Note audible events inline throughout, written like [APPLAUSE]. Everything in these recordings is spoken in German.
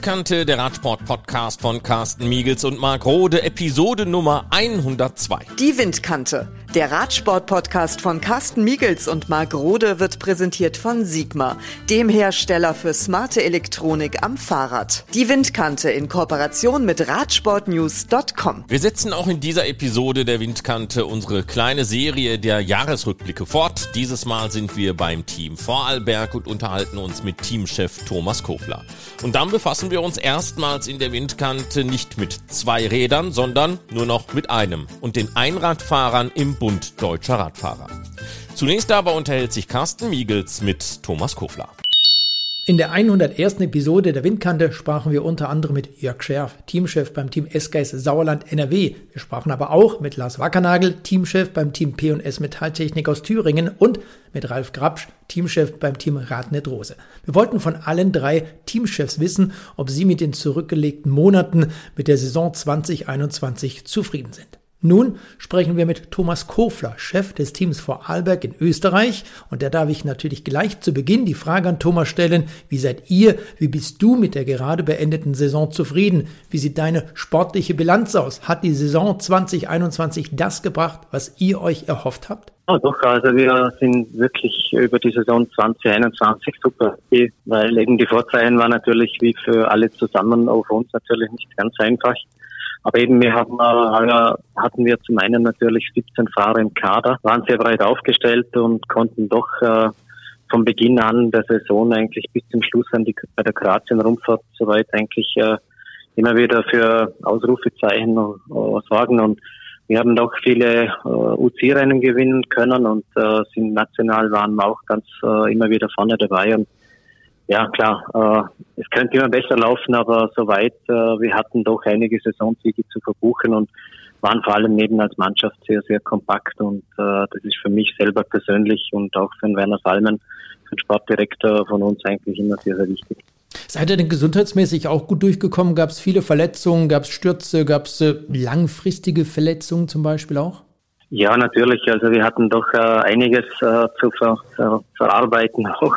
Windkante, der Radsport-Podcast von Carsten Miegels und Marc Rode, Episode Nummer 102. Die Windkante, der Radsport-Podcast von Carsten Miegels und Marc Rode wird präsentiert von Sigma, dem Hersteller für smarte Elektronik am Fahrrad. Die Windkante in Kooperation mit Radsportnews.com. Wir setzen auch in dieser Episode der Windkante unsere kleine Serie der Jahresrückblicke fort. Dieses Mal sind wir beim Team Vorarlberg und unterhalten uns mit Teamchef Thomas Kofler. Und dann befassen wir uns erstmals in der Windkante nicht mit zwei Rädern, sondern nur noch mit einem und den Einradfahrern im Bund Deutscher Radfahrer. Zunächst aber unterhält sich Carsten Miegels mit Thomas Kofler. In der 101. Episode der Windkante sprachen wir unter anderem mit Jörg Scherf, Teamchef beim Team S-Geis Sauerland NRW. Wir sprachen aber auch mit Lars Wackernagel, Teamchef beim Team P&S Metalltechnik aus Thüringen und mit Ralf Grabsch, Teamchef beim Team Radnet Rose. Wir wollten von allen drei Teamchefs wissen, ob sie mit den zurückgelegten Monaten mit der Saison 2021 zufrieden sind. Nun sprechen wir mit Thomas Kofler, Chef des Teams Vorarlberg in Österreich. Und da darf ich natürlich gleich zu Beginn die Frage an Thomas stellen, wie seid ihr, wie bist du mit der gerade beendeten Saison zufrieden? Wie sieht deine sportliche Bilanz aus? Hat die Saison 2021 das gebracht, was ihr euch erhofft habt? Ja, doch, also wir sind wirklich über die Saison 2021 super, weil eben die Vorzeichen waren natürlich wie für alle zusammen auf uns natürlich nicht ganz einfach. Aber eben, wir hatten, äh, hatten wir zum einen natürlich 17 Fahrer im Kader, waren sehr breit aufgestellt und konnten doch äh, von Beginn an der Saison eigentlich bis zum Schluss an die, bei der Kroatien-Rundfahrt soweit eigentlich äh, immer wieder für Ausrufezeichen äh, sorgen und wir haben doch viele äh, UC-Rennen gewinnen können und äh, sind national waren wir auch ganz äh, immer wieder vorne dabei. Und ja, klar, äh, es könnte immer besser laufen, aber soweit, äh, wir hatten doch einige Saisonsiege zu verbuchen und waren vor allem neben als Mannschaft sehr, sehr kompakt und äh, das ist für mich selber persönlich und auch für den Werner Salmen, für den Sportdirektor von uns eigentlich immer sehr, sehr wichtig. Seid ihr denn gesundheitsmäßig auch gut durchgekommen? Gab es viele Verletzungen? Gab es Stürze? Gab es äh, langfristige Verletzungen zum Beispiel auch? Ja, natürlich. Also wir hatten doch äh, einiges äh, zu ver, ver, verarbeiten [LAUGHS] auch,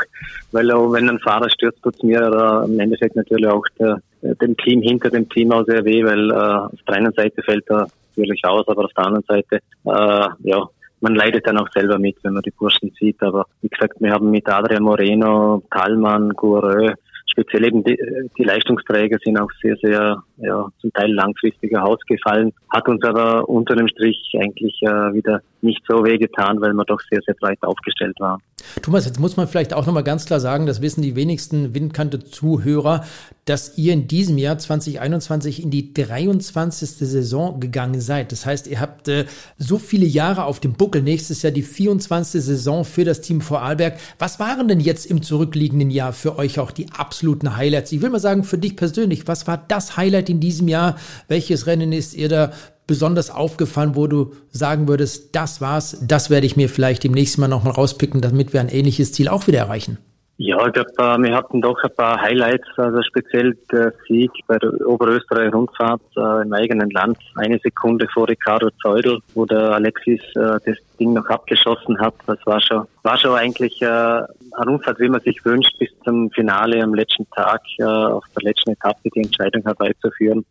weil auch wenn ein Fahrer stürzt, tut's mir äh, im Endeffekt natürlich auch der, dem Team hinter dem Team auch sehr weh, weil äh, auf der einen Seite fällt er natürlich aus, aber auf der anderen Seite, äh, ja, man leidet dann auch selber mit, wenn man die Burschen sieht. Aber wie gesagt, wir haben mit Adrian Moreno, Talmann, Goureux, speziell eben die, die Leistungsträger sind auch sehr, sehr, ja, zum Teil langfristiger ausgefallen, hat uns aber unter dem Strich eigentlich äh, wieder nicht so wehgetan, weil wir doch sehr, sehr breit aufgestellt waren. Thomas, jetzt muss man vielleicht auch nochmal ganz klar sagen, das wissen die wenigsten Windkante-Zuhörer, dass ihr in diesem Jahr 2021 in die 23. Saison gegangen seid. Das heißt, ihr habt äh, so viele Jahre auf dem Buckel. Nächstes Jahr die 24. Saison für das Team Vorarlberg. Was waren denn jetzt im zurückliegenden Jahr für euch auch die absoluten Highlights? Ich will mal sagen, für dich persönlich, was war das Highlight in diesem Jahr? Welches Rennen ist ihr da besonders aufgefallen, wo du sagen würdest, das war's, das werde ich mir vielleicht demnächst mal nochmal rauspicken, damit wir ein ähnliches Ziel auch wieder erreichen? Ja, ich glaube, äh, wir hatten doch ein paar Highlights, also speziell der Sieg bei der Oberösterreich-Rundfahrt äh, im eigenen Land, eine Sekunde vor Ricardo Zeudel, wo der Alexis äh, das Ding noch abgeschossen hat. Das war schon, war schon eigentlich äh, eine Rundfahrt, wie man sich wünscht, bis zum Finale am letzten Tag äh, auf der letzten Etappe die Entscheidung herbeizuführen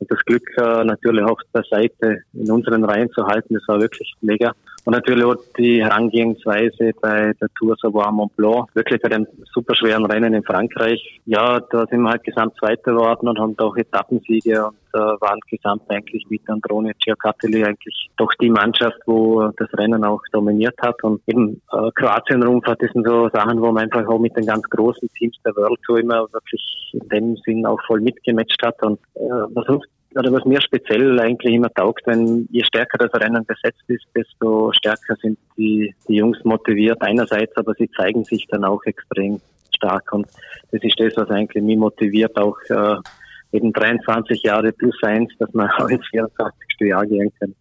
und das Glück äh, natürlich auf der Seite in unseren Reihen zu halten, das war wirklich mega. Und natürlich auch die Herangehensweise bei der Tour Savoir Mont Blanc, wirklich bei dem superschweren Rennen in Frankreich. Ja, da sind wir halt gesamt Zweiter geworden und haben auch Etappensiege und äh, waren gesamt eigentlich mit Androne Ciacatelli eigentlich doch die Mannschaft, wo das Rennen auch dominiert hat. Und eben äh, Kroatien-Rundfahrt, das sind so Sachen, wo man einfach auch mit den ganz großen Teams der World Tour immer wirklich in dem Sinn auch voll mitgematcht hat und äh, versucht oder was mir speziell eigentlich immer taugt, wenn je stärker das Rennen besetzt ist, desto stärker sind die, die Jungs motiviert einerseits, aber sie zeigen sich dann auch extrem stark und das ist das, was eigentlich mich motiviert, auch äh, eben 23 Jahre plus eins, dass man [LAUGHS] auch ins 24. Jahr gehen kann.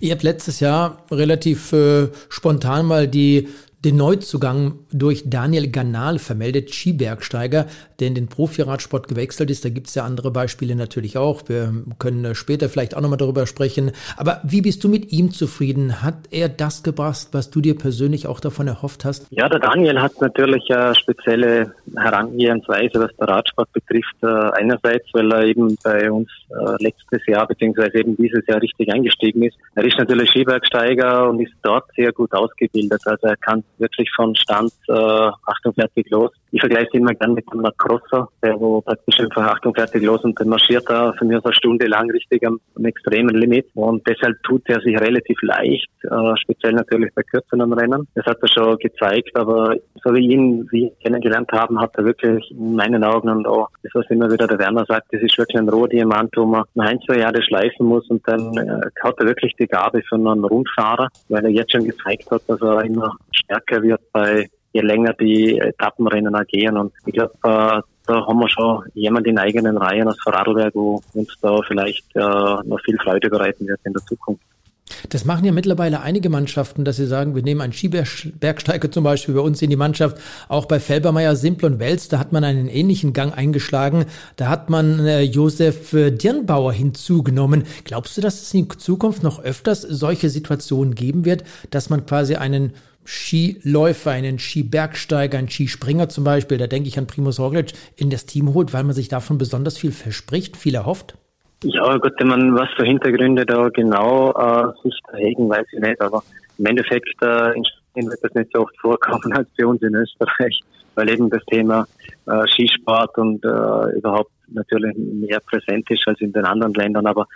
Ihr habt letztes Jahr relativ äh, spontan mal die den Neuzugang durch Daniel Ganal vermeldet, Skibergsteiger. Der in den Profi-Radsport gewechselt ist. Da gibt es ja andere Beispiele natürlich auch. Wir können später vielleicht auch nochmal darüber sprechen. Aber wie bist du mit ihm zufrieden? Hat er das gebracht, was du dir persönlich auch davon erhofft hast? Ja, der Daniel hat natürlich eine spezielle Herangehensweise, was der Radsport betrifft. Äh, einerseits, weil er eben bei uns äh, letztes Jahr beziehungsweise eben dieses Jahr richtig eingestiegen ist. Er ist natürlich Skibergsteiger und ist dort sehr gut ausgebildet. Also er kann wirklich von Stand äh, 48 los. Ich vergleiche ihn immer gerne mit einem Crosser, der wo praktisch einfach Achtung fertig los und dann marschiert er für mich eine Stunde lang richtig am, am extremen Limit. Und deshalb tut er sich relativ leicht, äh, speziell natürlich bei kürzeren Rennen. Das hat er schon gezeigt, aber so wie ihn, wie kennengelernt haben, hat er wirklich in meinen Augen und auch das, was immer wieder der Werner sagt, das ist wirklich ein Rohdiamant, wo man ein, zwei Jahre schleifen muss und dann äh, hat er wirklich die Gabe für einen Rundfahrer, weil er jetzt schon gezeigt hat, dass er immer stärker wird bei je länger die Etappenrennen agieren. Und ich glaube, äh, da haben wir schon jemand in eigenen Reihen aus Vorarlberg, wo uns da vielleicht äh, noch viel Freude bereiten wird in der Zukunft. Das machen ja mittlerweile einige Mannschaften, dass sie sagen, wir nehmen einen Skibergsteiger zum Beispiel bei uns in die Mannschaft. Auch bei Felbermeier, Simpl und Wels, da hat man einen ähnlichen Gang eingeschlagen. Da hat man äh, Josef äh, Dirnbauer hinzugenommen. Glaubst du, dass es in Zukunft noch öfters solche Situationen geben wird, dass man quasi einen Skiläufer, einen Skibergsteiger, einen Skispringer zum Beispiel, da denke ich an Primus Roglic, in das Team holt, weil man sich davon besonders viel verspricht, viel erhofft? Ja, gut, wenn man was für Hintergründe da genau äh, sich erhegen, weiß ich nicht, aber im Endeffekt äh, wird das nicht so oft vorkommen [LAUGHS] als bei uns in Österreich, weil eben das Thema äh, Skisport und äh, überhaupt natürlich mehr präsent ist als in den anderen Ländern, aber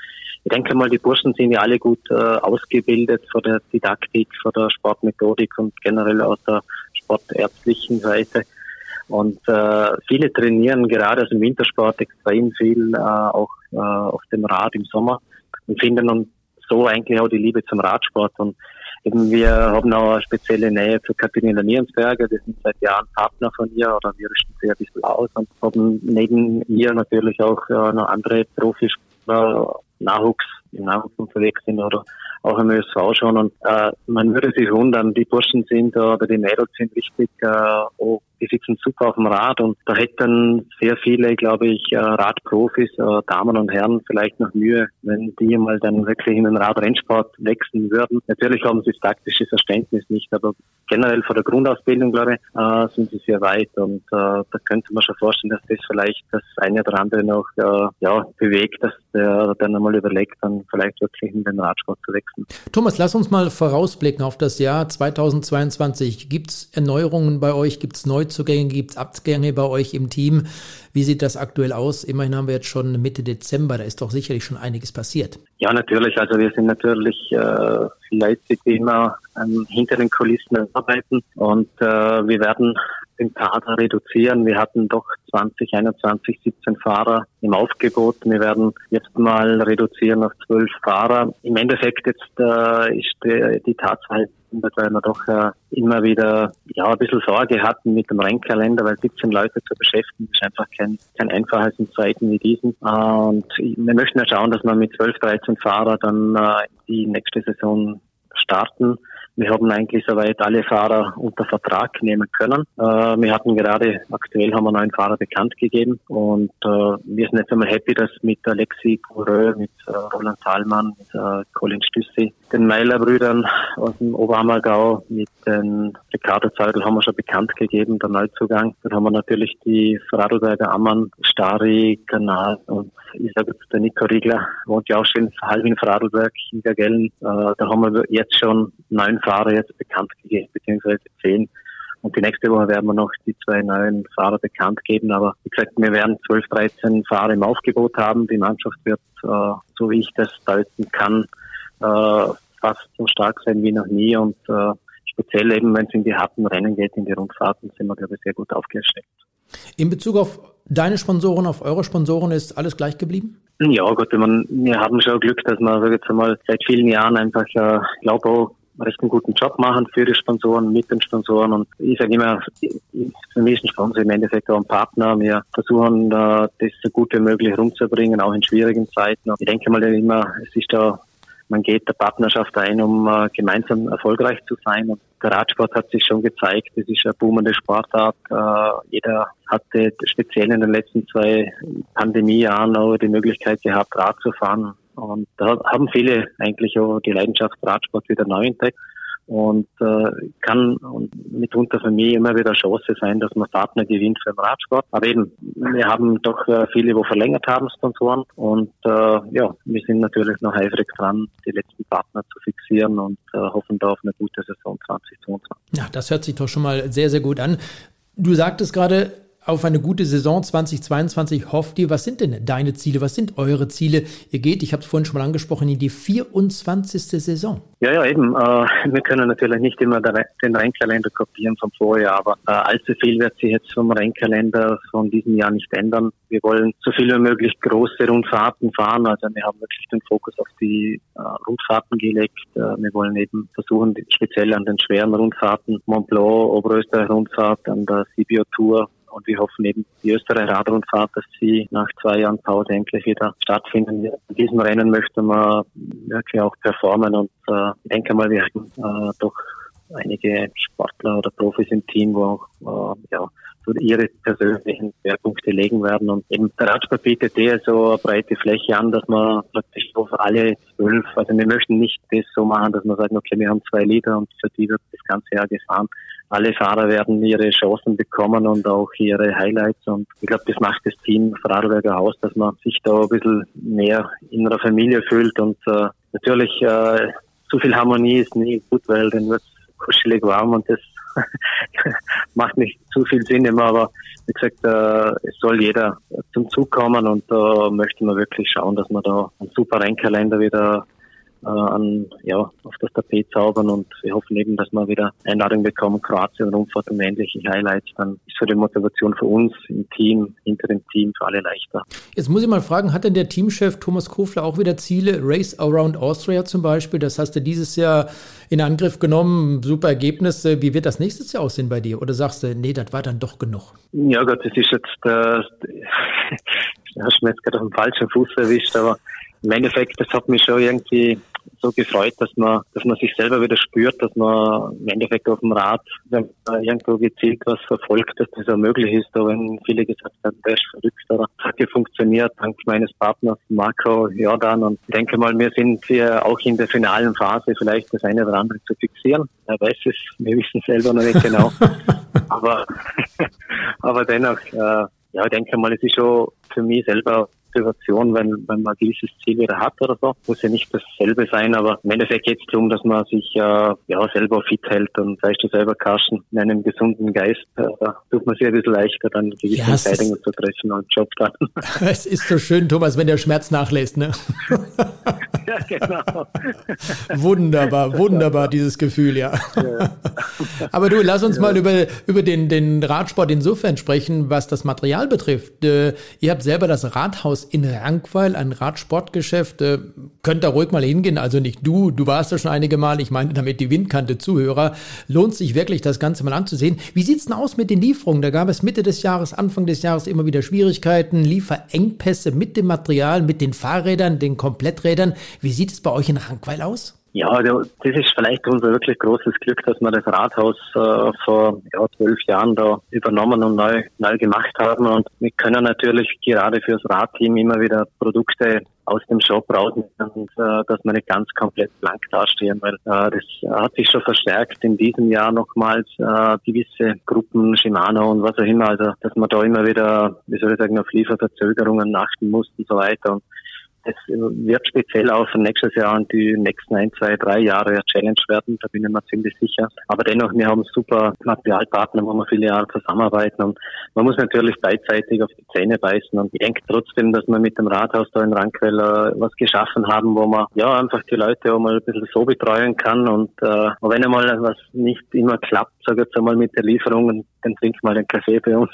ich denke mal, die Burschen sind ja alle gut äh, ausgebildet von der Didaktik, von der Sportmethodik und generell aus der sportärztlichen Seite. Und äh, viele trainieren gerade aus dem Wintersport extrem viel, äh, auch äh, auf dem Rad im Sommer und finden und so eigentlich auch die Liebe zum Radsport. Und eben wir haben auch eine spezielle Nähe zu Katharina Nierensberger, wir sind seit Jahren Partner von ihr oder wir richten sie ein bisschen aus und haben neben ihr natürlich auch äh, noch andere Profispieler Nachwuchs, im Nachwuchs unterwegs sind oder auch im ÖSV schon. Und äh, man würde sich wundern, die Burschen sind oder die Mädels sind richtig äh, die sitzen super auf dem Rad und da hätten sehr viele, glaube ich, äh, Radprofis, äh, Damen und Herren vielleicht noch Mühe, wenn die mal dann wirklich in den Radrennsport wechseln würden. Natürlich haben sie das taktische Verständnis nicht, aber generell von der Grundausbildung, glaube ich, äh, sind sie sehr weit und da könnte man schon vorstellen, dass das vielleicht das eine oder andere noch ja, bewegt, dass der dann einmal überlegt, dann vielleicht wirklich in den Radsport zu wechseln. Thomas, lass uns mal vorausblicken auf das Jahr 2022. Gibt es Erneuerungen bei euch? Gibt es Neuzugänge? Neuzugänge gibt es Abgänge bei euch im Team. Wie sieht das aktuell aus? Immerhin haben wir jetzt schon Mitte Dezember, da ist doch sicherlich schon einiges passiert. Ja, natürlich. Also wir sind natürlich äh, fleißig immer ähm, hinter den Kulissen arbeiten und äh, wir werden den Kader reduzieren. Wir hatten doch 2021 17 Fahrer im Aufgebot. Wir werden jetzt mal reduzieren auf 12 Fahrer. Im Endeffekt jetzt äh, ist die, die Tatsache weil wir doch äh, immer wieder ja ein bisschen Sorge hatten mit dem Rennkalender, weil 17 Leute zu beschäftigen ist einfach kein, kein einfaches in Zeiten wie diesen. Äh, und wir möchten ja schauen, dass wir mit 12, 13 Fahrer dann äh, die nächste Saison starten. Wir haben eigentlich soweit alle Fahrer unter Vertrag nehmen können. Äh, wir hatten gerade, aktuell haben wir neun Fahrer bekannt gegeben und äh, wir sind jetzt einmal happy, dass mit Alexi Coureux, mit äh, Roland Thalmann, mit äh, Colin Stüssi, den Meiler-Brüdern aus dem Oberhammergau, mit den Ricardo Zeugel haben wir schon bekannt gegeben, der Neuzugang. Dann haben wir natürlich die Vorarlberger Ammann, Stari, Kanal und ich sage jetzt der Nico Riegler, wohnt ja auch schon halb in Vorarlberg, in Gagellen. Äh, da haben wir jetzt schon neun Fahrer jetzt bekannt gegeben, beziehungsweise zehn. Und die nächste Woche werden wir noch die zwei neuen Fahrer bekannt geben. Aber wie gesagt, wir werden 12, 13 Fahrer im Aufgebot haben. Die Mannschaft wird, äh, so wie ich das deuten kann, äh, fast so stark sein wie noch nie. Und äh, speziell eben, wenn es in die harten Rennen geht, in die Rundfahrten, sind wir, glaube ich, sehr gut aufgestellt. In Bezug auf deine Sponsoren, auf eure Sponsoren ist alles gleich geblieben? Ja, gut, wir haben schon Glück, dass wir jetzt einmal seit vielen Jahren einfach, äh, glaube auch recht einen guten Job machen für die Sponsoren, mit den Sponsoren. Und ich sage immer, für mich ist ein Sponsor im Endeffekt auch ein Partner. Wir versuchen, das so gut wie möglich rumzubringen, auch in schwierigen Zeiten. Und ich denke mal immer, es ist da man geht der Partnerschaft ein, um äh, gemeinsam erfolgreich zu sein. Und der Radsport hat sich schon gezeigt, es ist eine boomende Sportart. Äh, jeder hatte speziell in den letzten zwei Pandemiejahren auch die Möglichkeit gehabt, Rad zu fahren. Und da haben viele eigentlich auch die Leidenschaft Radsport wieder neu entdeckt und äh, kann mitunter für mich immer wieder Chance sein, dass man Partner gewinnt für den Radsport. Aber eben, wir haben doch äh, viele, wo verlängert haben, Sponsoren und äh, ja, wir sind natürlich noch eifrig dran, die letzten Partner zu fixieren und äh, hoffen da auf eine gute Saison 2022. Ja, das hört sich doch schon mal sehr, sehr gut an. Du sagtest gerade, auf eine gute Saison 2022 hofft ihr? Was sind denn deine Ziele? Was sind eure Ziele? Ihr geht, ich habe es vorhin schon mal angesprochen, in die 24. Saison. Ja, ja, eben. Äh, wir können natürlich nicht immer den Rennkalender kopieren vom Vorjahr, aber äh, allzu viel wird sich jetzt vom Rennkalender von diesem Jahr nicht ändern. Wir wollen so viel wie möglich große Rundfahrten fahren. Also wir haben wirklich den Fokus auf die äh, Rundfahrten gelegt. Wir wollen eben versuchen, speziell an den schweren Rundfahrten, Mont Blanc, Oberösterreich Rundfahrt, an der Sibio Tour und wir hoffen eben, die Österreich Radrundfahrt, dass sie nach zwei Jahren Pause endlich wieder stattfinden. In diesem Rennen möchte man wirklich auch performen und äh, ich denke mal, wir haben äh, doch einige Sportler oder Profis im Team, wo auch äh, ja, ihre persönlichen Schwerpunkte legen werden. Und eben der Radsport bietet eher so eine breite Fläche an, dass man praktisch auf alle zwölf, also wir möchten nicht das so machen, dass man sagt, okay, wir haben zwei Lieder und für die wird das ganze Jahr gefahren. Alle Fahrer werden ihre Chancen bekommen und auch ihre Highlights. Und ich glaube, das macht das Team Vorarlberger aus, dass man sich da ein bisschen mehr in einer Familie fühlt. Und äh, natürlich, äh, zu viel Harmonie ist nie gut, weil dann wird kuschelig warm und das [LAUGHS] macht nicht zu viel Sinn immer, aber wie gesagt, äh, es soll jeder zum Zug kommen und da möchte man wirklich schauen, dass man da einen super Rennkalender wieder äh, an, ja, auf das Tapet zaubern und wir hoffen eben, dass wir wieder Einladung bekommen, Kroatien, Rundfahrt und ähnliche Highlights. Dann ist so die Motivation für uns im Team, hinter dem Team, für alle leichter. Jetzt muss ich mal fragen, hat denn der Teamchef Thomas Kofler auch wieder Ziele? Race Around Austria zum Beispiel, das hast du dieses Jahr in Angriff genommen, super Ergebnisse. Wie wird das nächstes Jahr aussehen bei dir? Oder sagst du, nee, das war dann doch genug? Ja Gott, das ist jetzt, äh, [LAUGHS] hast du mir jetzt gerade auf dem falschen Fuß erwischt, aber im Endeffekt, das hat mich schon irgendwie so gefreut, dass man, dass man sich selber wieder spürt, dass man im Endeffekt auf dem Rad, wenn man irgendwo gezielt was verfolgt, dass das auch möglich ist. Da wenn viele gesagt haben, der ist verrückt, aber das hat ja funktioniert, dank meines Partners Marco Jordan. Und ich denke mal, wir sind hier auch in der finalen Phase, vielleicht das eine oder andere zu fixieren. Er weiß es, wir wissen es selber noch nicht genau. [LAUGHS] aber, [LAUGHS] aber dennoch, äh, ja, ich denke mal, es ist schon für mich selber Motivation, wenn, wenn man ein gewisses Ziel wieder hat oder so. Muss ja nicht dasselbe sein, aber im Endeffekt geht es darum, dass man sich äh, ja selber fit hält und weißt du selber, Carsten, in einem gesunden Geist äh, tut man sich ein bisschen leichter, dann gewisse ja, Entscheidungen zu treffen und Job dann. [LAUGHS] Es ist so schön, Thomas, wenn der Schmerz nachlässt, ne? [LAUGHS] ja, genau. wunderbar, wunderbar, dieses Gefühl, ja. ja. Aber du, lass uns ja. mal über, über den, den Radsport insofern sprechen, was das Material betrifft. Äh, ihr habt selber das Rathaus in Rankweil, ein Radsportgeschäft. Äh, könnt da ruhig mal hingehen. Also nicht du, du warst da schon einige Mal. Ich meine damit die Windkante Zuhörer. Lohnt sich wirklich, das Ganze mal anzusehen. Wie sieht's denn aus mit den Lieferungen? Da gab es Mitte des Jahres, Anfang des Jahres immer wieder Schwierigkeiten, Lieferengpässe mit dem Material, mit den Fahrrädern, den Kompletträdern. Wie sieht es bei euch in Rankweil aus? Ja, das ist vielleicht unser wirklich großes Glück, dass wir das Rathaus äh, vor ja, zwölf Jahren da übernommen und neu, neu gemacht haben. Und wir können natürlich gerade fürs Radteam immer wieder Produkte aus dem Shop raus und äh, dass wir nicht ganz komplett blank dastehen, weil äh, das hat sich schon verstärkt in diesem Jahr nochmals äh, gewisse Gruppen, Shimano und was auch immer, also dass man da immer wieder, wie soll ich sagen, auf Lieferverzögerungen achten muss und so weiter. Und es wird speziell auch für nächstes Jahr und die nächsten ein, zwei, drei Jahre Challenge werden, da bin ich mir ziemlich sicher. Aber dennoch, wir haben super Materialpartner, wo wir viele Jahre zusammenarbeiten und man muss natürlich beidseitig auf die Zähne beißen und ich denke trotzdem, dass wir mit dem Rathaus da in Rankwell was geschaffen haben, wo man ja einfach die Leute auch mal ein bisschen so betreuen kann und äh, wenn einmal was nicht immer klappt, sage ich jetzt einmal mit der Lieferung, dann trinkt mal den Kaffee bei uns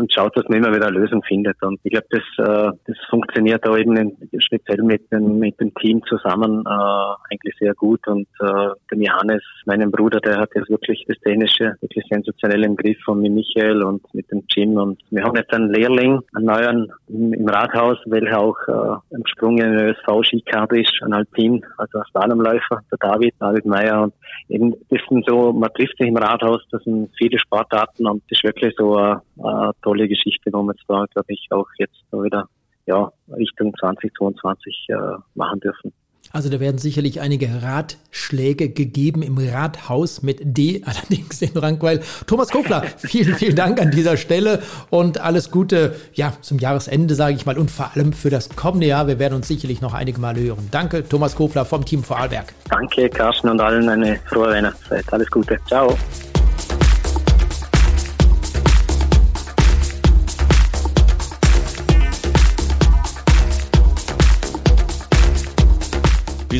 und schaut, dass man immer wieder eine Lösung findet. Und ich glaube, das, äh, das funktioniert da eben in, speziell mit dem, mit dem Team zusammen äh, eigentlich sehr gut. Und äh, der Johannes, meinem Bruder, der hat jetzt wirklich das Dänische wirklich sensationell im Griff von mit Michael und mit dem Jim. Und wir haben jetzt einen Lehrling, einen neuen im, im Rathaus, welcher auch äh, im Sprung in den ÖSV-Skikarte ist, ein Alpin, also ein Slalomläufer, der David, David Meyer. Und eben, das sind so, man trifft sich im Rathaus, das sind viele Sportarten und das ist wirklich so eine, eine tolle Geschichte, wo wir jetzt da, glaube ich, auch jetzt wieder ja, Richtung 2022 äh, machen dürfen. Also da werden sicherlich einige Ratschläge gegeben im Rathaus mit D, [LAUGHS] allerdings in Rankweil. Thomas Kofler, [LAUGHS] vielen, vielen Dank an dieser Stelle und alles Gute ja, zum Jahresende, sage ich mal, und vor allem für das kommende Jahr. Wir werden uns sicherlich noch einige Mal hören. Danke, Thomas Kofler vom Team Vorarlberg. Danke, Carsten und allen eine frohe Weihnachtszeit. Alles Gute. Ciao.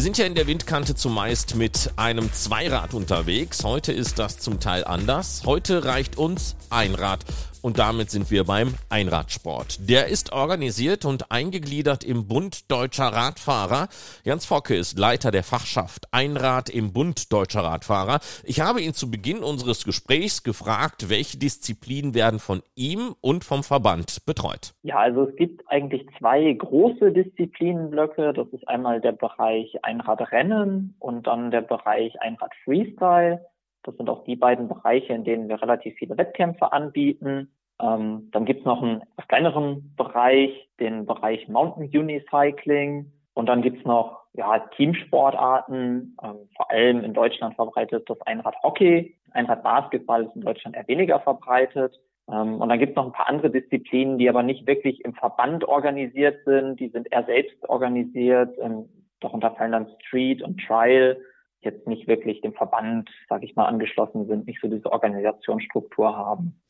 Wir sind ja in der Windkante zumeist mit einem Zweirad unterwegs. Heute ist das zum Teil anders. Heute reicht uns ein Rad. Und damit sind wir beim Einradsport. Der ist organisiert und eingegliedert im Bund Deutscher Radfahrer. Jans Focke ist Leiter der Fachschaft Einrad im Bund Deutscher Radfahrer. Ich habe ihn zu Beginn unseres Gesprächs gefragt, welche Disziplinen werden von ihm und vom Verband betreut. Ja, also es gibt eigentlich zwei große Disziplinenblöcke. Das ist einmal der Bereich Einradrennen und dann der Bereich Einrad Freestyle. Das sind auch die beiden Bereiche, in denen wir relativ viele Wettkämpfe anbieten. Ähm, dann gibt es noch einen etwas kleineren Bereich, den Bereich Mountain Unicycling. Und dann gibt es noch ja, Teamsportarten, ähm, vor allem in Deutschland verbreitet das Einrad-Hockey. Einrad-Basketball ist in Deutschland eher weniger verbreitet. Ähm, und dann gibt es noch ein paar andere Disziplinen, die aber nicht wirklich im Verband organisiert sind. Die sind eher selbst organisiert. Ähm, darunter fallen dann Street und Trial jetzt nicht wirklich dem Verband, sage ich mal, angeschlossen sind, nicht so diese Organisationsstruktur haben.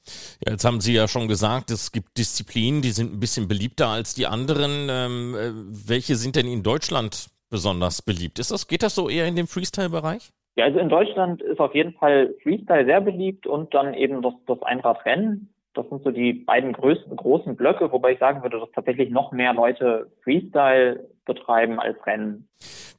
Ja, jetzt haben Sie ja schon gesagt, es gibt Disziplinen, die sind ein bisschen beliebter als die anderen. Ähm, äh, welche sind denn in Deutschland besonders beliebt? Ist das, geht das so eher in dem Freestyle-Bereich? Ja, also in Deutschland ist auf jeden Fall Freestyle sehr beliebt und dann eben das, das Einradrennen. Das sind so die beiden größten, großen Blöcke, wobei ich sagen würde, dass tatsächlich noch mehr Leute Freestyle betreiben als Rennen.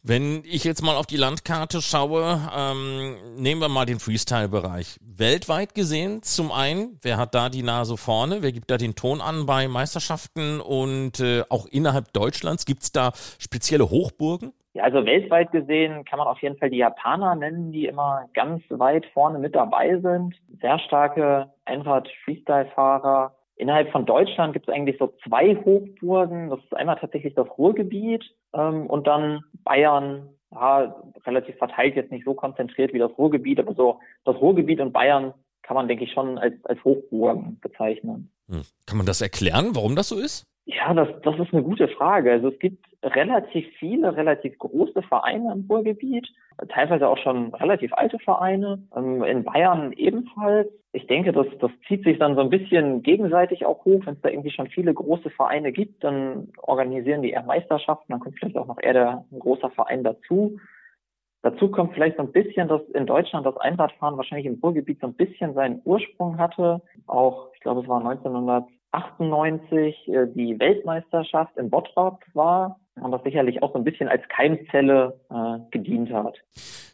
Wenn ich jetzt mal auf die Landkarte schaue, ähm, nehmen wir mal den Freestyle-Bereich. Weltweit gesehen, zum einen, wer hat da die Nase vorne? Wer gibt da den Ton an bei Meisterschaften? Und äh, auch innerhalb Deutschlands gibt es da spezielle Hochburgen? Ja, also weltweit gesehen kann man auf jeden Fall die Japaner nennen, die immer ganz weit vorne mit dabei sind. Sehr starke Einrad-Freestyle-Fahrer. Innerhalb von Deutschland gibt es eigentlich so zwei Hochburgen. Das ist einmal tatsächlich das Ruhrgebiet ähm, und dann Bayern, ja, relativ verteilt, jetzt nicht so konzentriert wie das Ruhrgebiet, aber so das Ruhrgebiet und Bayern kann man, denke ich, schon als, als Hochburgen bezeichnen. Hm. Kann man das erklären, warum das so ist? Ja, das, das ist eine gute Frage. Also es gibt relativ viele, relativ große Vereine im Ruhrgebiet, teilweise auch schon relativ alte Vereine, ähm, in Bayern ebenfalls. Ich denke, das, das zieht sich dann so ein bisschen gegenseitig auch hoch. Wenn es da irgendwie schon viele große Vereine gibt, dann organisieren die eher Meisterschaften, dann kommt vielleicht auch noch eher der, ein großer Verein dazu. Dazu kommt vielleicht so ein bisschen, dass in Deutschland das Einradfahren wahrscheinlich im Ruhrgebiet so ein bisschen seinen Ursprung hatte. Auch, ich glaube, es war 1900 98 äh, die Weltmeisterschaft in Bottrop war das sicherlich auch so ein bisschen als Keimzelle äh, gedient hat.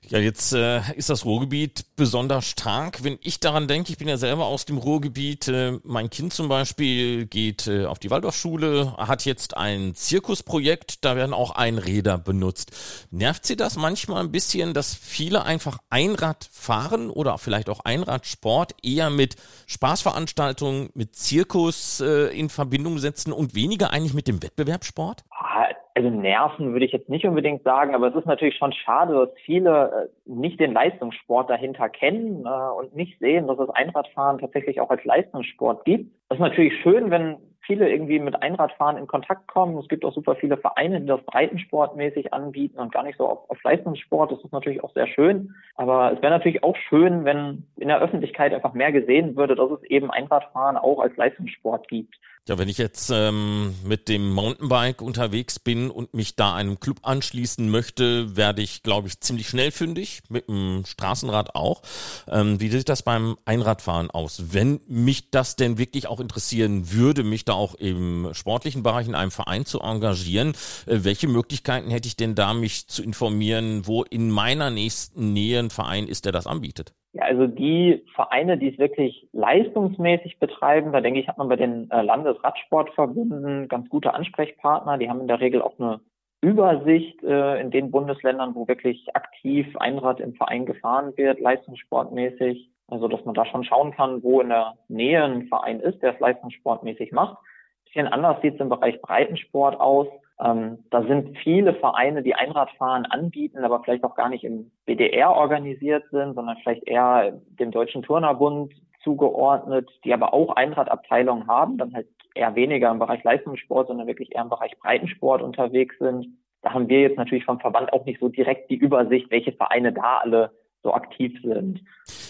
Ja, jetzt äh, ist das Ruhrgebiet besonders stark. Wenn ich daran denke, ich bin ja selber aus dem Ruhrgebiet, äh, mein Kind zum Beispiel geht äh, auf die Waldorfschule, hat jetzt ein Zirkusprojekt, da werden auch Einräder benutzt. Nervt Sie das manchmal ein bisschen, dass viele einfach Einrad fahren oder vielleicht auch Einradsport eher mit Spaßveranstaltungen, mit Zirkus äh, in Verbindung setzen und weniger eigentlich mit dem Wettbewerbssport? Also Nerven würde ich jetzt nicht unbedingt sagen, aber es ist natürlich schon schade, dass viele äh, nicht den Leistungssport dahinter kennen äh, und nicht sehen, dass es Einradfahren tatsächlich auch als Leistungssport gibt. Das ist natürlich schön, wenn viele irgendwie mit Einradfahren in Kontakt kommen. Es gibt auch super viele Vereine, die das breitensportmäßig anbieten und gar nicht so auf, auf Leistungssport. Das ist natürlich auch sehr schön. Aber es wäre natürlich auch schön, wenn in der Öffentlichkeit einfach mehr gesehen würde, dass es eben Einradfahren auch als Leistungssport gibt. Ja, wenn ich jetzt ähm, mit dem Mountainbike unterwegs bin und mich da einem Club anschließen möchte, werde ich, glaube ich, ziemlich schnell fündig, mit dem Straßenrad auch. Ähm, wie sieht das beim Einradfahren aus? Wenn mich das denn wirklich auch interessieren würde, mich da auch im sportlichen Bereich in einem Verein zu engagieren, äh, welche Möglichkeiten hätte ich denn da, mich zu informieren, wo in meiner nächsten Nähe ein Verein ist, der das anbietet? Ja, also die Vereine, die es wirklich leistungsmäßig betreiben, da denke ich, hat man bei den äh, Landesradsportverbünden ganz gute Ansprechpartner. Die haben in der Regel auch eine Übersicht äh, in den Bundesländern, wo wirklich aktiv Einrad im Verein gefahren wird, leistungssportmäßig. Also, dass man da schon schauen kann, wo in der Nähe ein Verein ist, der es leistungssportmäßig macht. Ein bisschen anders sieht es im Bereich Breitensport aus. Ähm, da sind viele Vereine, die Einradfahren anbieten, aber vielleicht auch gar nicht im BDR organisiert sind, sondern vielleicht eher dem Deutschen Turnerbund zugeordnet, die aber auch Einradabteilungen haben, dann halt eher weniger im Bereich Leistungssport, sondern wirklich eher im Bereich Breitensport unterwegs sind. Da haben wir jetzt natürlich vom Verband auch nicht so direkt die Übersicht, welche Vereine da alle so aktiv sind.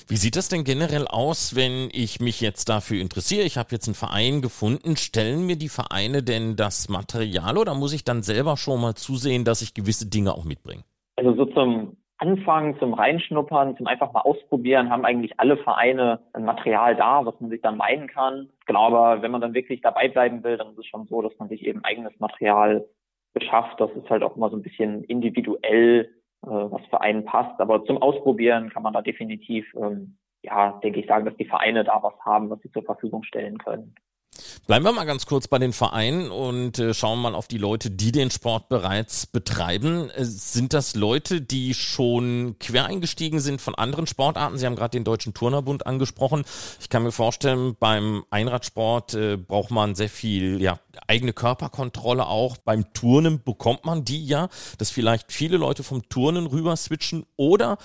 Wie sieht das denn generell aus, wenn ich mich jetzt dafür interessiere? Ich habe jetzt einen Verein gefunden. Stellen mir die Vereine denn das Material oder muss ich dann selber schon mal zusehen, dass ich gewisse Dinge auch mitbringe? Also so zum Anfang, zum Reinschnuppern, zum einfach mal ausprobieren, haben eigentlich alle Vereine ein Material da, was man sich dann meinen kann. Genau, aber wenn man dann wirklich dabei bleiben will, dann ist es schon so, dass man sich eben eigenes Material beschafft. Das ist halt auch immer so ein bisschen individuell was für einen passt. Aber zum Ausprobieren kann man da definitiv, ähm, ja, denke ich, sagen, dass die Vereine da was haben, was sie zur Verfügung stellen können. Bleiben wir mal ganz kurz bei den Vereinen und äh, schauen mal auf die Leute, die den Sport bereits betreiben. Äh, sind das Leute, die schon quer eingestiegen sind von anderen Sportarten? Sie haben gerade den Deutschen Turnerbund angesprochen. Ich kann mir vorstellen, beim Einradsport äh, braucht man sehr viel ja, eigene Körperkontrolle auch. Beim Turnen bekommt man die ja, dass vielleicht viele Leute vom Turnen rüber switchen oder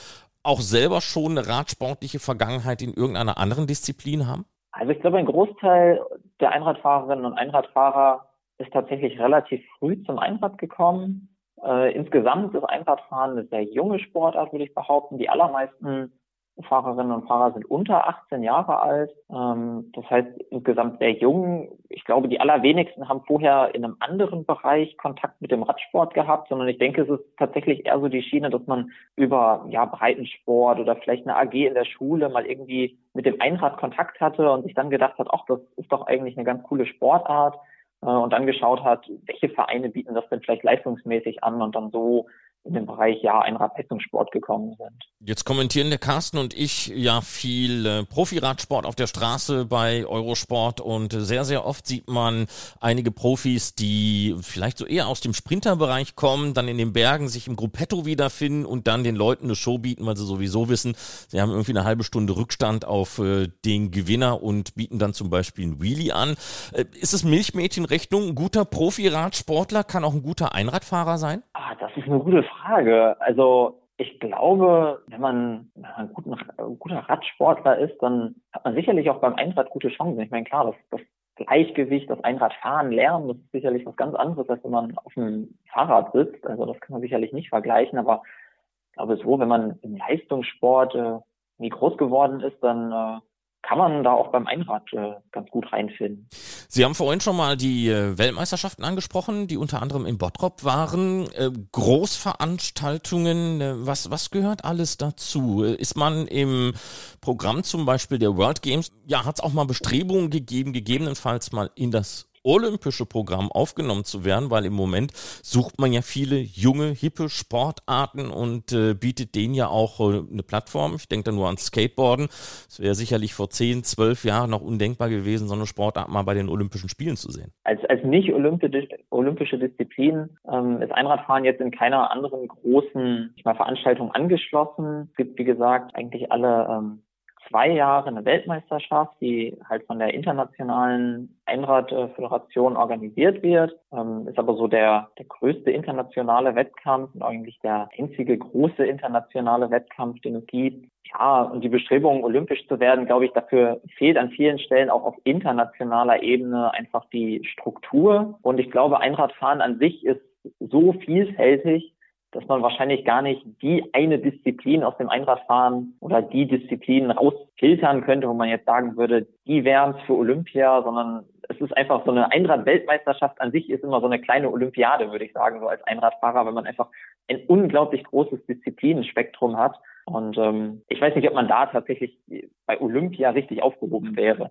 auch selber schon eine radsportliche Vergangenheit in irgendeiner anderen Disziplin haben? Also ich glaube, ein Großteil der Einradfahrerinnen und Einradfahrer ist tatsächlich relativ früh zum Einrad gekommen. Äh, insgesamt ist Einradfahren eine sehr junge Sportart, würde ich behaupten. Die allermeisten Fahrerinnen und Fahrer sind unter 18 Jahre alt. Ähm, das heißt insgesamt sehr jung. Ich glaube, die allerwenigsten haben vorher in einem anderen Bereich Kontakt mit dem Radsport gehabt, sondern ich denke, es ist tatsächlich eher so die Schiene, dass man über ja Breitensport oder vielleicht eine AG in der Schule mal irgendwie mit dem Einrad Kontakt hatte und sich dann gedacht hat, ach, das ist doch eigentlich eine ganz coole Sportart äh, und dann geschaut hat, welche Vereine bieten das denn vielleicht leistungsmäßig an und dann so in den Bereich ja Einradleistungssport gekommen sind. Jetzt kommentieren der Carsten und ich ja viel äh, Profiradsport auf der Straße bei Eurosport und sehr, sehr oft sieht man einige Profis, die vielleicht so eher aus dem Sprinterbereich kommen, dann in den Bergen sich im Gruppetto wiederfinden und dann den Leuten eine Show bieten, weil sie sowieso wissen, sie haben irgendwie eine halbe Stunde Rückstand auf äh, den Gewinner und bieten dann zum Beispiel ein Wheelie an. Äh, ist es Milchmädchenrechnung? Ein guter Profiradsportler kann auch ein guter Einradfahrer sein? Ah, das ist eine gute Frage. Also ich glaube, wenn man ein, guter, ein guter Radsportler ist, dann hat man sicherlich auch beim Einrad gute Chancen. Ich meine, klar, das, das Gleichgewicht, das Einradfahren lernen, das ist sicherlich was ganz anderes, als wenn man auf dem Fahrrad sitzt. Also das kann man sicherlich nicht vergleichen, aber ich glaube so, wenn man im Leistungssport äh, nie groß geworden ist, dann äh, kann man da auch beim Einrad äh, ganz gut reinfinden. Sie haben vorhin schon mal die äh, Weltmeisterschaften angesprochen, die unter anderem in Bottrop waren. Äh, Großveranstaltungen, äh, was, was gehört alles dazu? Ist man im Programm zum Beispiel der World Games, ja, hat es auch mal Bestrebungen gegeben, gegebenenfalls mal in das olympische Programm aufgenommen zu werden, weil im Moment sucht man ja viele junge, hippe Sportarten und äh, bietet denen ja auch äh, eine Plattform. Ich denke da nur an Skateboarden. Es wäre sicherlich vor 10, 12 Jahren noch undenkbar gewesen, so eine Sportart mal bei den Olympischen Spielen zu sehen. Als, als nicht olympische, Disziplin ähm, ist Einradfahren jetzt in keiner anderen großen ich mal, Veranstaltung angeschlossen. Es gibt, wie gesagt, eigentlich alle ähm, zwei Jahre eine Weltmeisterschaft, die halt von der internationalen Einradföderation organisiert wird. Ähm, ist aber so der, der größte internationale Wettkampf und eigentlich der einzige große internationale Wettkampf, den es gibt. Ja, und die Bestrebung, olympisch zu werden, glaube ich, dafür fehlt an vielen Stellen auch auf internationaler Ebene einfach die Struktur. Und ich glaube, Einradfahren an sich ist so vielfältig, dass man wahrscheinlich gar nicht die eine Disziplin aus dem Einradfahren oder die Disziplin rausfiltern könnte, wo man jetzt sagen würde, die wären es für Olympia, sondern es ist einfach so eine Einrad-Weltmeisterschaft an sich ist immer so eine kleine Olympiade, würde ich sagen, so als Einradfahrer, weil man einfach ein unglaublich großes Disziplinenspektrum hat. Und ähm, ich weiß nicht, ob man da tatsächlich bei Olympia richtig aufgehoben wäre.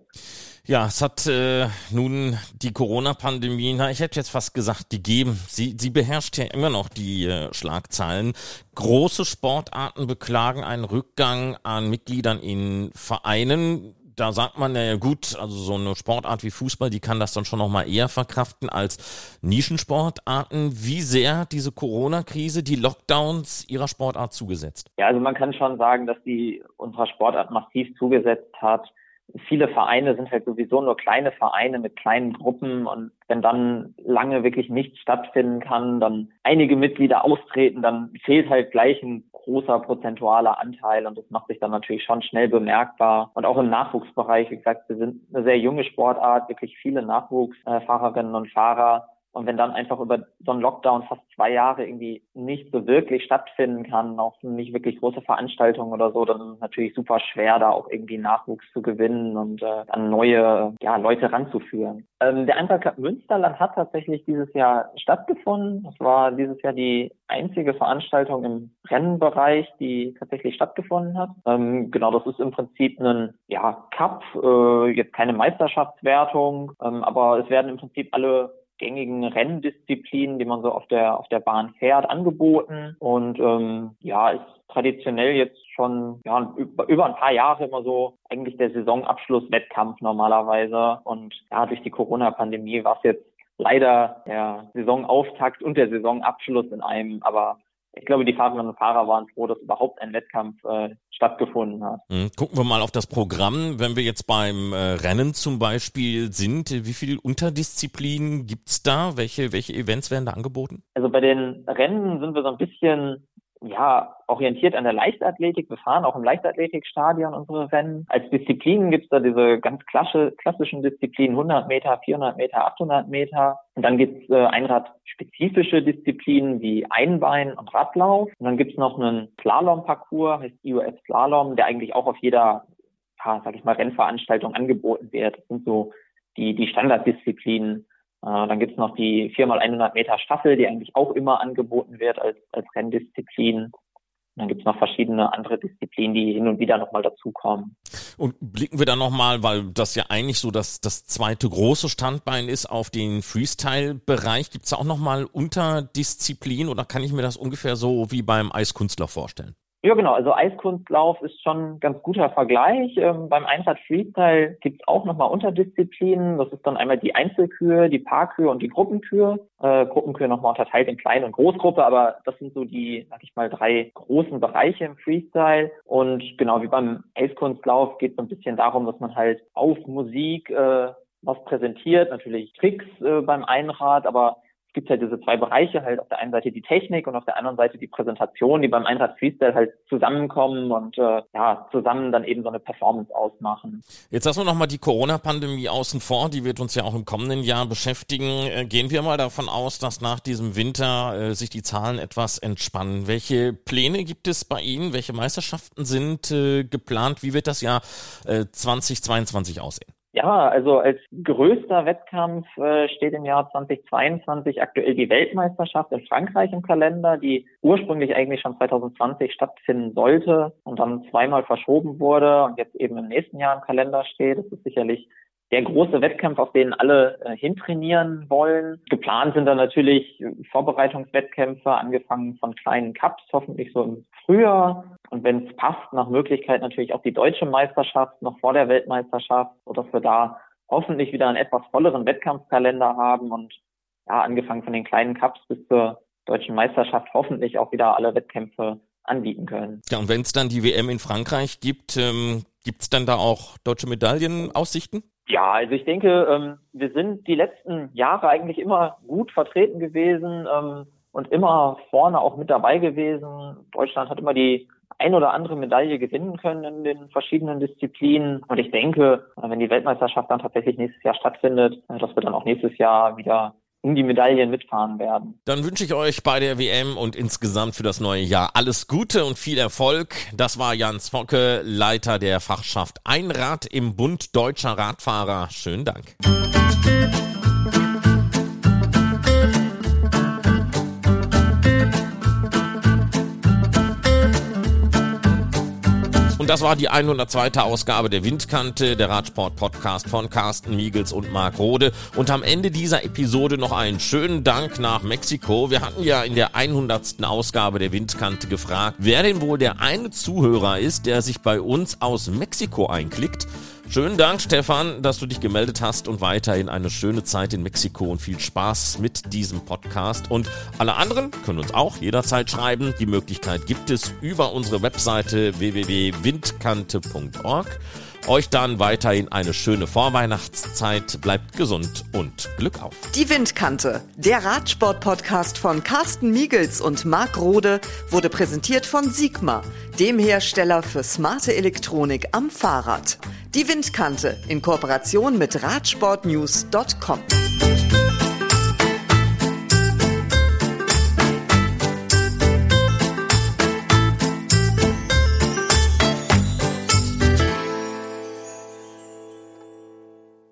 Ja, es hat äh, nun die Corona-Pandemie, na, ich hätte jetzt fast gesagt, gegeben. Sie, sie beherrscht ja immer noch die äh, Schlagzeilen. Große Sportarten beklagen einen Rückgang an Mitgliedern in Vereinen da sagt man ja gut, also so eine Sportart wie Fußball, die kann das dann schon noch mal eher verkraften als Nischensportarten. Wie sehr diese Corona-Krise die Lockdowns ihrer Sportart zugesetzt? Ja, also man kann schon sagen, dass die unserer Sportart massiv zugesetzt hat viele Vereine sind halt sowieso nur kleine Vereine mit kleinen Gruppen und wenn dann lange wirklich nichts stattfinden kann, dann einige Mitglieder austreten, dann fehlt halt gleich ein großer prozentualer Anteil und das macht sich dann natürlich schon schnell bemerkbar. Und auch im Nachwuchsbereich, wie gesagt, wir sind eine sehr junge Sportart, wirklich viele Nachwuchsfahrerinnen und Fahrer und wenn dann einfach über so einen Lockdown fast zwei Jahre irgendwie nicht so wirklich stattfinden kann, auch nicht wirklich große Veranstaltungen oder so, dann ist es natürlich super schwer, da auch irgendwie Nachwuchs zu gewinnen und äh, dann neue ja, Leute ranzuführen. Ähm, der Eintracht Münsterland hat tatsächlich dieses Jahr stattgefunden. Das war dieses Jahr die einzige Veranstaltung im Rennenbereich, die tatsächlich stattgefunden hat. Ähm, genau, das ist im Prinzip ein ja, Cup, äh, jetzt keine Meisterschaftswertung, ähm, aber es werden im Prinzip alle gängigen Renndisziplinen, die man so auf der auf der Bahn fährt, angeboten. Und ähm, ja ist traditionell jetzt schon ja, über, ein paar Jahre immer so eigentlich der Saisonabschlusswettkampf normalerweise. Und ja durch die Corona-Pandemie war es jetzt leider der Saisonauftakt und der Saisonabschluss in einem, aber ich glaube, die Fahrerinnen und Fahrer waren froh, dass überhaupt ein Wettkampf äh, stattgefunden hat. Hm, gucken wir mal auf das Programm. Wenn wir jetzt beim äh, Rennen zum Beispiel sind, wie viele Unterdisziplinen gibt's da? Welche, welche Events werden da angeboten? Also bei den Rennen sind wir so ein bisschen ja, orientiert an der Leichtathletik. Wir fahren auch im Leichtathletikstadion unsere Rennen. Als Disziplinen gibt's da diese ganz klassische, klassischen Disziplinen 100 Meter, 400 Meter, 800 Meter. Und dann gibt's äh, Einrad-spezifische Disziplinen wie Einbein und Radlauf. Und dann gibt's noch einen Slalom-Parcours, heißt IOS Slalom, der eigentlich auch auf jeder, ja, sag ich mal, Rennveranstaltung angeboten wird. Das sind so die, die Standarddisziplinen. Äh, dann gibt's noch die 4x100 Meter Staffel, die eigentlich auch immer angeboten wird als, als Renndisziplin. Und dann gibt's noch verschiedene andere Disziplinen, die hin und wieder nochmal dazukommen. Und blicken wir dann nochmal, weil das ja eigentlich so das, das zweite große Standbein ist, auf den Freestyle-Bereich. Gibt's da auch nochmal Unterdisziplinen oder kann ich mir das ungefähr so wie beim Eiskunstler vorstellen? Ja, genau. Also Eiskunstlauf ist schon ein ganz guter Vergleich. Ähm, beim Einrad Freestyle gibt's auch nochmal Unterdisziplinen. Das ist dann einmal die Einzelkür, die Paarkür und die Gruppenkür. Äh, Gruppenkür nochmal unterteilt in Klein- und Großgruppe, aber das sind so die, sag ich mal, drei großen Bereiche im Freestyle. Und genau wie beim Eiskunstlauf geht es so ein bisschen darum, dass man halt auf Musik äh, was präsentiert, natürlich Tricks äh, beim Einrad, aber es gibt halt diese zwei Bereiche, halt auf der einen Seite die Technik und auf der anderen Seite die Präsentation, die beim Einrad Freestyle halt zusammenkommen und äh, ja, zusammen dann eben so eine Performance ausmachen. Jetzt lassen wir nochmal die Corona-Pandemie außen vor, die wird uns ja auch im kommenden Jahr beschäftigen. Äh, gehen wir mal davon aus, dass nach diesem Winter äh, sich die Zahlen etwas entspannen. Welche Pläne gibt es bei Ihnen? Welche Meisterschaften sind äh, geplant? Wie wird das Jahr äh, 2022 aussehen? Ja, also als größter Wettkampf äh, steht im Jahr 2022 aktuell die Weltmeisterschaft in Frankreich im Kalender, die ursprünglich eigentlich schon 2020 stattfinden sollte und dann zweimal verschoben wurde und jetzt eben im nächsten Jahr im Kalender steht. Das ist sicherlich der große Wettkampf, auf den alle äh, hintrainieren wollen. Geplant sind dann natürlich Vorbereitungswettkämpfe, angefangen von kleinen Cups, hoffentlich so im Frühjahr. Und wenn es passt, nach Möglichkeit natürlich auch die deutsche Meisterschaft noch vor der Weltmeisterschaft, sodass wir da hoffentlich wieder einen etwas volleren Wettkampfkalender haben und ja, angefangen von den kleinen Cups bis zur deutschen Meisterschaft hoffentlich auch wieder alle Wettkämpfe anbieten können. Ja, und wenn es dann die WM in Frankreich gibt, ähm, gibt es dann da auch deutsche Medaillenaussichten? Ja, also ich denke, ähm, wir sind die letzten Jahre eigentlich immer gut vertreten gewesen ähm, und immer vorne auch mit dabei gewesen. Deutschland hat immer die ein oder andere Medaille gewinnen können in den verschiedenen Disziplinen. Und ich denke, wenn die Weltmeisterschaft dann tatsächlich nächstes Jahr stattfindet, dass wir dann auch nächstes Jahr wieder um die Medaillen mitfahren werden. Dann wünsche ich euch bei der WM und insgesamt für das neue Jahr alles Gute und viel Erfolg. Das war Jans Focke, Leiter der Fachschaft Einrad im Bund Deutscher Radfahrer. Schönen Dank. Das war die 102. Ausgabe der Windkante, der Radsport-Podcast von Carsten Miegels und Marc Rode. Und am Ende dieser Episode noch einen schönen Dank nach Mexiko. Wir hatten ja in der 100. Ausgabe der Windkante gefragt, wer denn wohl der eine Zuhörer ist, der sich bei uns aus Mexiko einklickt. Schönen Dank, Stefan, dass du dich gemeldet hast und weiterhin eine schöne Zeit in Mexiko und viel Spaß mit diesem Podcast. Und alle anderen können uns auch jederzeit schreiben. Die Möglichkeit gibt es über unsere Webseite www.windkante.org. Euch dann weiterhin eine schöne Vorweihnachtszeit. Bleibt gesund und Glück auf. Die Windkante, der Radsport-Podcast von Carsten Miegels und Marc Rode, wurde präsentiert von Sigma, dem Hersteller für smarte Elektronik am Fahrrad. Die Windkante in Kooperation mit Radsportnews.com.